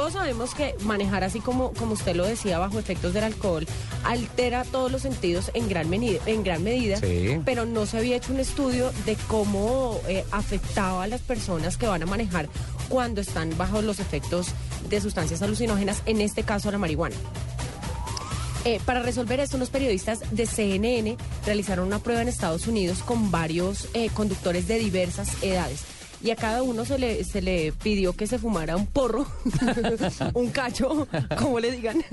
todos sabemos que manejar así como, como usted lo decía, bajo efectos del alcohol, altera todos los sentidos en gran, medida, en gran medida, Sí. pero no se había hecho un estudio de cómo eh, afectaba a las personas que van a manejar cuando están bajo los efectos de sustancias alucinógenas, en este caso la marihuana. Eh, para resolver esto, unos periodistas de CNN realizaron una prueba en Estados Unidos con varios eh, conductores de diversas edades. Y a cada uno se le, se le pidió que se fumara un porro, un cacho, como le digan.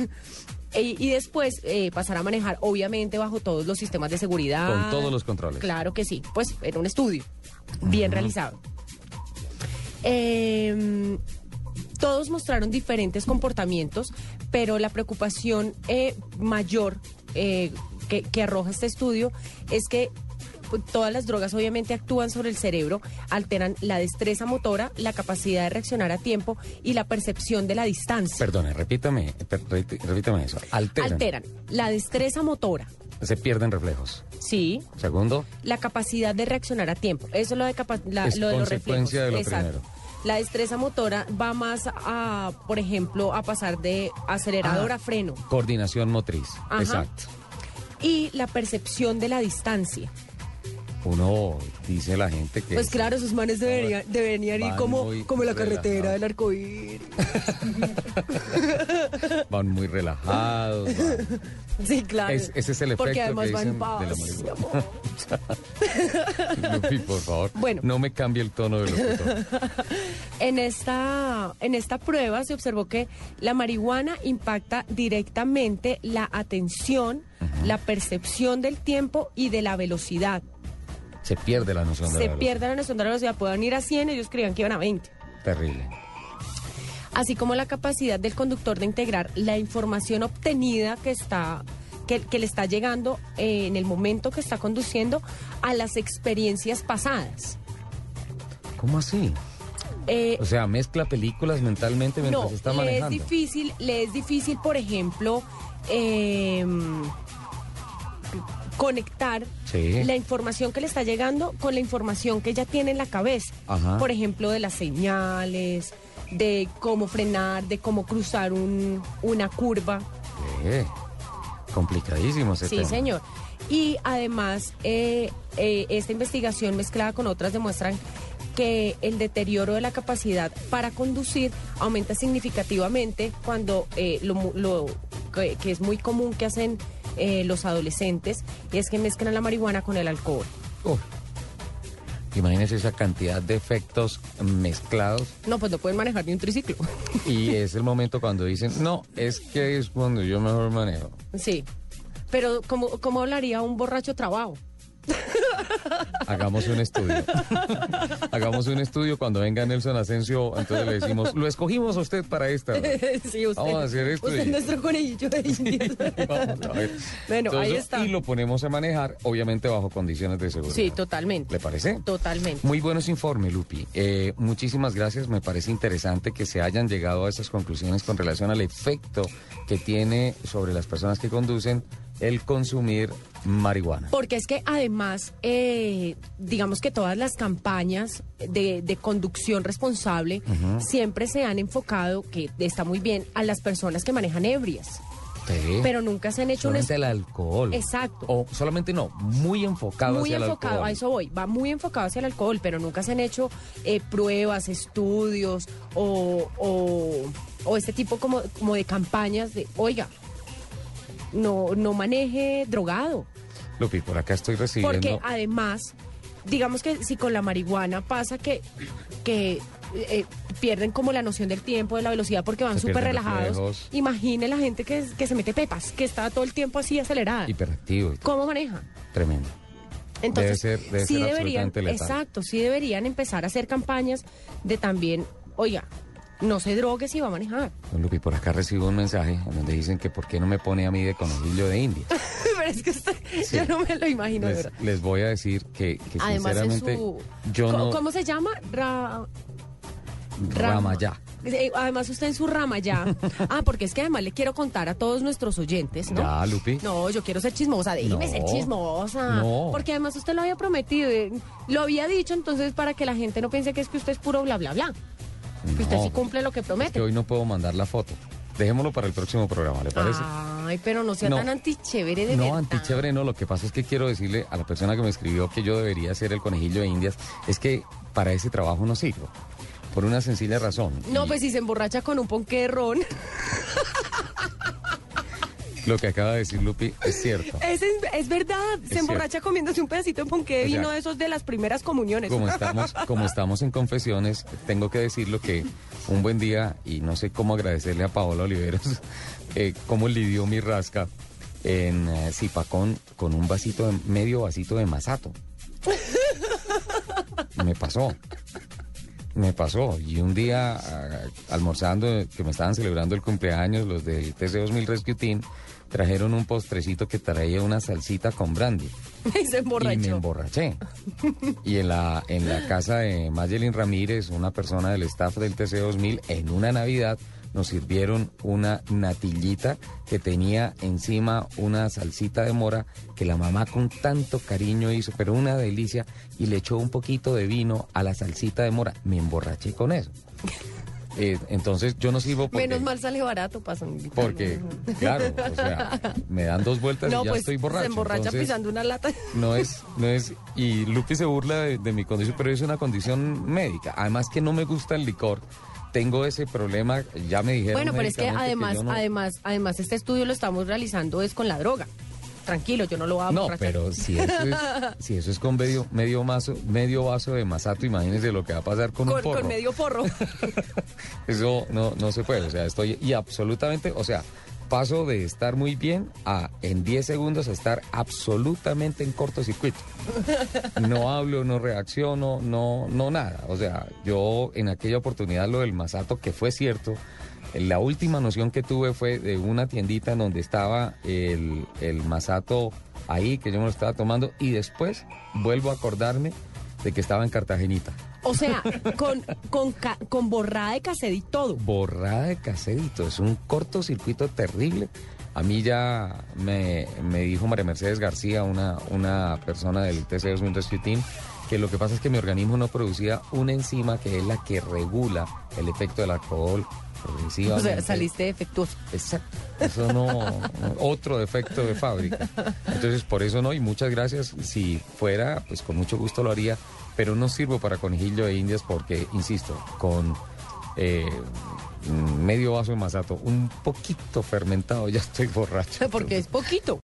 E- y después eh, pasar a manejar, obviamente, bajo todos los sistemas de seguridad. Con todos los controles. Claro que sí. Pues era un estudio bien realizado. Eh, todos mostraron diferentes comportamientos, pero la preocupación eh, mayor eh, que, que arroja este estudio es que todas las drogas obviamente actúan sobre el cerebro, alteran la destreza motora, la capacidad de reaccionar a tiempo y la percepción de la distancia. Perdone, repítame, repítame eso. Alteran. Alteran la destreza motora, Se pierden reflejos. sí, Segundo, la capacidad de reaccionar a tiempo. Eso es lo de, capa- la- Es lo de los consecuencia reflejos. de lo Exacto. primero. La destreza motora va más a, por ejemplo, a pasar de acelerador Ah. a freno. coordinación motriz. Ajá. Exacto. Y la percepción de la distancia. Uno dice la gente que. Pues claro, esos manes deberían, deberían ir como, como la carretera relajados. del arcoíris. Van muy relajados. van- Sí, claro. Es- ese es el efecto Porque además que en dicen paz, de la. Lupi, por favor. Bueno. No me cambie el tono de locutor. En esta, en esta prueba se observó que la marihuana impacta directamente la atención, la percepción del tiempo y de la velocidad. Se pierde la noción de la Se velocidad. pierde la noción de la velocidad. Pueden ir a 100, ellos creían que iban a 20. Terrible. Así como la capacidad del conductor de integrar la información obtenida que está que, que le está llegando eh, en el momento que está conduciendo a las experiencias pasadas. ¿Cómo así? Eh, O sea, mezcla películas mentalmente mientras no, está le es manejando. difícil, le es difícil, por ejemplo, eh, conectar Sí. la información que le está llegando con la información que ella tiene en la cabeza. Ajá. Por ejemplo, de las señales, de cómo frenar, de cómo cruzar un- una curva. Eh, complicadísimo ese Sí, tema. señor. Y además, eh, eh, esta investigación mezclada con otras demuestran que el deterioro de la capacidad para conducir aumenta significativamente cuando eh, lo, lo- que, que es muy común que hacen eh, los adolescentes, y es que mezclan la marihuana con el alcohol. Uf. Imagínese esa cantidad de efectos mezclados No, pues no pueden manejar ni un triciclo. y es el momento cuando dicen, no, es que es cuando yo mejor manejo. sí. Pero, ¿cómo, cómo hablaría un borracho trabajo? Hagamos un estudio. Hagamos un estudio cuando venga Nelson Asensio, entonces le decimos, lo escogimos a usted para esta. sí, usted, Vamos a hacer esto Usted y- es nuestro conejillo de indias. Vamos a ver. Bueno, ahí está. Y lo ponemos a manejar, obviamente bajo condiciones de seguridad. Sí, totalmente. ¿Le parece? Totalmente. Muy buenos informes, Lupi. Eh, muchísimas gracias. Me parece interesante que se hayan llegado a esas conclusiones con relación al efecto que tiene sobre las personas que conducen el consumir marihuana. Porque es que además, eh, digamos que todas las campañas de, de conducción responsable siempre se han enfocado, que está muy bien, a las personas que manejan ebrias. Sí. Pero nunca se han hecho un solamente es- el alcohol. Exacto. O solamente no, muy enfocado muy hacia enfocado, el alcohol. a eso voy, va muy enfocado hacia el alcohol, pero nunca se han hecho eh, pruebas, estudios o, o, o este tipo como, como de campañas de, oiga, no, no maneje drogado. Lupi, por acá estoy recibiendo. Porque además, digamos que si con la marihuana pasa que, que eh, pierden como la noción del tiempo, de la velocidad, porque van súper relajados. Imagine la gente que, que se mete pepas, que está todo el tiempo así acelerada. Hiperactivo. ¿Cómo maneja? Tremendo. Entonces, Debe ser- debe sí ser deberían, exacto, sí deberían empezar a hacer campañas de también, oiga, no se drogue si va a manejar. Lupi, por acá recibo un mensaje en donde dicen que por qué no me pone a mí de conejillo de India. Pero es que usted, yo no me lo imagino, Les, les voy a decir que, que Además, en sinceramente su... yo ¿Cómo, no... cómo se llama? Ra- Rama. Ramayá. Eh, Además, usted en su rama ya. Ah, porque es que además le quiero contar a todos nuestros oyentes, ¿no? Ya, Lupi. No, yo quiero ser chismosa, déjeme No. ser chismosa. No. Porque además usted lo había prometido, eh, lo había dicho, entonces para que la gente no piense que es que usted es puro bla, bla, bla. Usted No, sí cumple lo que Es que promete. hoy no puedo mandar la foto. Dejémoslo para el próximo programa, ¿le parece? Ay, pero no sea No. tan antichévere de no, verdad. antichévere no. Lo que pasa es que quiero decirle a la persona que me escribió que yo debería ser el conejillo de Indias, es que para ese trabajo no sirvo. Por una sencilla razón. No, Y pues si se emborracha con un ponqué de ron. Lo que acaba de decir Lupi es cierto. Es, es verdad, se cierto. emborracha comiéndose un pedacito de ponqué de O sea, vino de esos de las primeras comuniones. Como estamos, como estamos en confesiones, tengo que decirlo que un buen día, y no sé cómo agradecerle a Paola Oliveros, eh, cómo lidió mi rasca en eh, Zipacón con un vasito, de, medio vasito de masato. Me pasó. Me pasó. Y un día, almorzando, que me estaban celebrando el cumpleaños, los del TC2000 Rescue Team, trajeron un postrecito que traía una salsita con brandy. y se Y me emborrachó. emborraché. Y en la, en la casa de Mayelin Ramírez, una persona del staff del TC2000, en una Navidad nos sirvieron una natillita que tenía encima una salsita de mora que la mamá con tanto cariño hizo, pero una delicia, y le echó un poquito de vino a la salsita de mora. Me emborraché con eso. Eh, entonces yo no sirvo porque... Menos mal sale barato, pasan. Porque, claro, o sea, me dan dos vueltas No, y ya pues estoy borracho. se emborracha entonces- pisando una lata. no es, no es, y Lupi se burla de, de mi condición, pero es una condición médica. Además que no me gusta el licor, tengo ese problema, ya me dijeron. Bueno, pero es que además, no- además, además este estudio lo estamos realizando es con la droga. Tranquilo, yo no lo voy a No, pero si eso es, si eso es con medio, medio, vaso, medio vaso de masato, imagínese lo que va a pasar con, un porro. con medio porro. Eso no, no se puede, o sea, estoy, y absolutamente, o sea, paso de estar muy bien a en 10 segundos estar absolutamente en cortocircuito. No hablo, no reacciono, no, no nada. O sea, yo en aquella oportunidad lo del masato, que fue cierto, la última noción que tuve fue de una tiendita en donde estaba el, el masato ahí, que yo me lo estaba tomando, y después vuelvo a acordarme de que estaba en Cartagenita. O sea, con, con, con borrada de cassette todo. borrada de caserito, es un cortocircuito terrible. A mí ya me, me dijo María Mercedes García, una, una persona del TC2000 Rescue Team, que lo que pasa es que mi organismo no producía una enzima que es la que regula el efecto del alcohol O sea, saliste defectuoso. Exacto. Eso no, otro defecto de fábrica. Entonces, por eso no, y muchas gracias. Si fuera, pues con mucho gusto lo haría, pero no sirvo para conejillo de indias porque, insisto, con eh, medio vaso de masato, un poquito fermentado, ya estoy borracho. Porque es poquito.